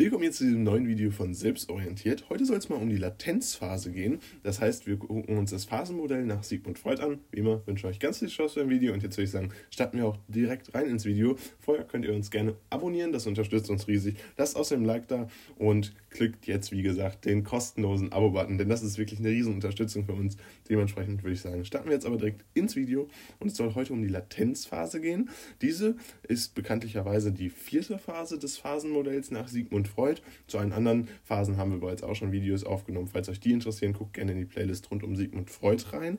Willkommen jetzt zu diesem neuen Video von Selbstorientiert. Heute soll es mal um die Latenzphase gehen. Das heißt, wir gucken uns das Phasenmodell nach Sigmund Freud an. Wie immer wünsche ich euch ganz viel Spaß beim Video und jetzt würde ich sagen, starten wir auch direkt rein ins Video. Vorher könnt ihr uns gerne abonnieren, das unterstützt uns riesig. Lasst außerdem Like da und klickt jetzt, wie gesagt, den kostenlosen Abo-Button, denn das ist wirklich eine riesen Unterstützung für uns. Dementsprechend würde ich sagen, starten wir jetzt aber direkt ins Video und es soll heute um die Latenzphase gehen. Diese ist bekanntlicherweise die vierte Phase des Phasenmodells nach Sigmund und Freud. Zu allen anderen Phasen haben wir bereits auch schon Videos aufgenommen. Falls euch die interessieren, guckt gerne in die Playlist rund um Sigmund Freud rein.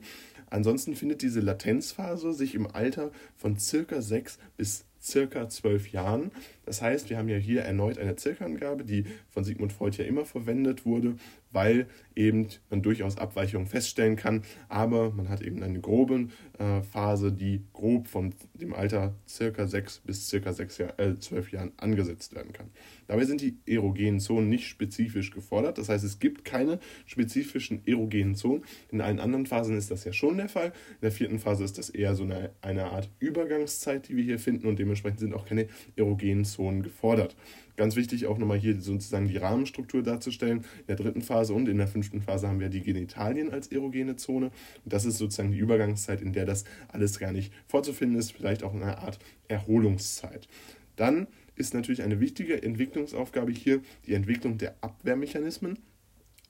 Ansonsten findet diese Latenzphase sich im Alter von circa sechs bis circa zwölf Jahren. Das heißt, wir haben ja hier erneut eine Zirkelangabe, die von Sigmund Freud ja immer verwendet wurde, weil eben man durchaus Abweichungen feststellen kann, aber man hat eben eine grobe äh, Phase, die grob von dem Alter circa sechs bis circa sechs Jahr, äh, zwölf Jahren angesetzt werden kann. Dabei sind die erogenen Zonen nicht spezifisch gefordert, das heißt, es gibt keine spezifischen erogenen Zonen. In allen anderen Phasen ist das ja schon der Fall. In der vierten Phase ist das eher so eine, eine Art Übergangszeit, die wir hier finden und dementsprechend sind auch keine erogenen Zonen gefordert. Ganz wichtig auch nochmal hier sozusagen die Rahmenstruktur darzustellen. In der dritten Phase und in der fünften Phase haben wir die Genitalien als erogene Zone. Und das ist sozusagen die Übergangszeit, in der das alles gar nicht vorzufinden ist, vielleicht auch eine Art Erholungszeit. Dann ist natürlich eine wichtige Entwicklungsaufgabe hier die Entwicklung der Abwehrmechanismen.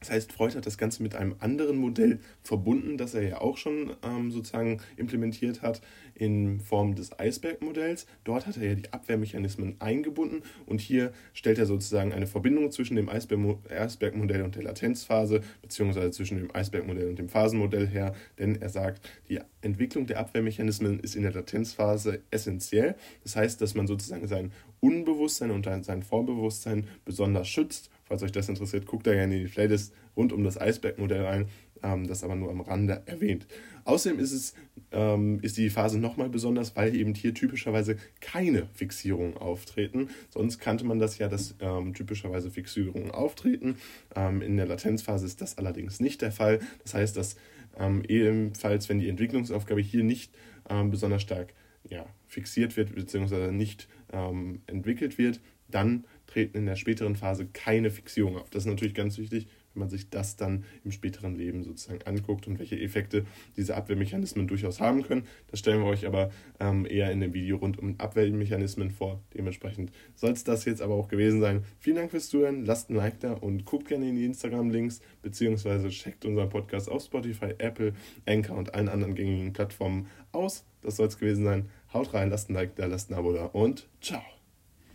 Das heißt, Freud hat das Ganze mit einem anderen Modell verbunden, das er ja auch schon ähm, sozusagen implementiert hat in Form des Eisbergmodells. Dort hat er ja die Abwehrmechanismen eingebunden und hier stellt er sozusagen eine Verbindung zwischen dem Eisbergmodell und der Latenzphase, beziehungsweise zwischen dem Eisbergmodell und dem Phasenmodell her, denn er sagt, die Entwicklung der Abwehrmechanismen ist in der Latenzphase essentiell. Das heißt, dass man sozusagen sein Unbewusstsein und sein Vorbewusstsein besonders schützt Falls euch das interessiert, guckt da gerne in die Playlist rund um das Eisbergmodell rein. Ähm, das aber nur am Rande erwähnt. Außerdem ist, es, ähm, ist die Phase nochmal besonders, weil eben hier typischerweise keine Fixierungen auftreten. Sonst kannte man das ja, dass ähm, typischerweise Fixierungen auftreten. Ähm, in der Latenzphase ist das allerdings nicht der Fall. Das heißt, dass ähm, ebenfalls, wenn die Entwicklungsaufgabe hier nicht ähm, besonders stark ja, fixiert wird bzw. nicht entwickelt wird, dann treten in der späteren Phase keine Fixierungen auf. Das ist natürlich ganz wichtig, wenn man sich das dann im späteren Leben sozusagen anguckt und welche Effekte diese Abwehrmechanismen durchaus haben können. Das stellen wir euch aber ähm, eher in dem Video rund um Abwehrmechanismen vor. Dementsprechend soll es das jetzt aber auch gewesen sein. Vielen Dank fürs Zuhören, lasst ein Like da und guckt gerne in die Instagram-Links beziehungsweise checkt unseren Podcast auf Spotify, Apple, Anchor und allen anderen gängigen Plattformen aus. Das soll es gewesen sein. Haut rein, lasst ein Like da, lasst ein Abo da und ciao.